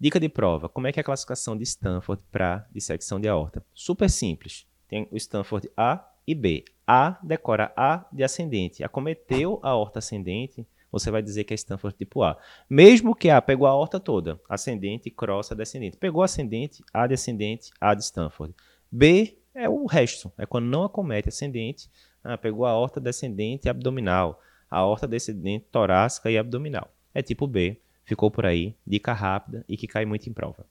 Dica de prova: como é que é a classificação de Stanford para dissecção de aorta? Super simples. Tem o Stanford A e B. A decora A de ascendente. Acometeu a aorta ascendente, você vai dizer que é Stanford tipo A. Mesmo que A pegou a aorta toda, ascendente, crossa, descendente. Pegou ascendente, A descendente, A de Stanford. B é o resto, é quando não acomete ascendente, ah, pegou a aorta descendente e abdominal, a aorta descendente torácica e abdominal. É tipo B, ficou por aí, dica rápida e que cai muito em prova.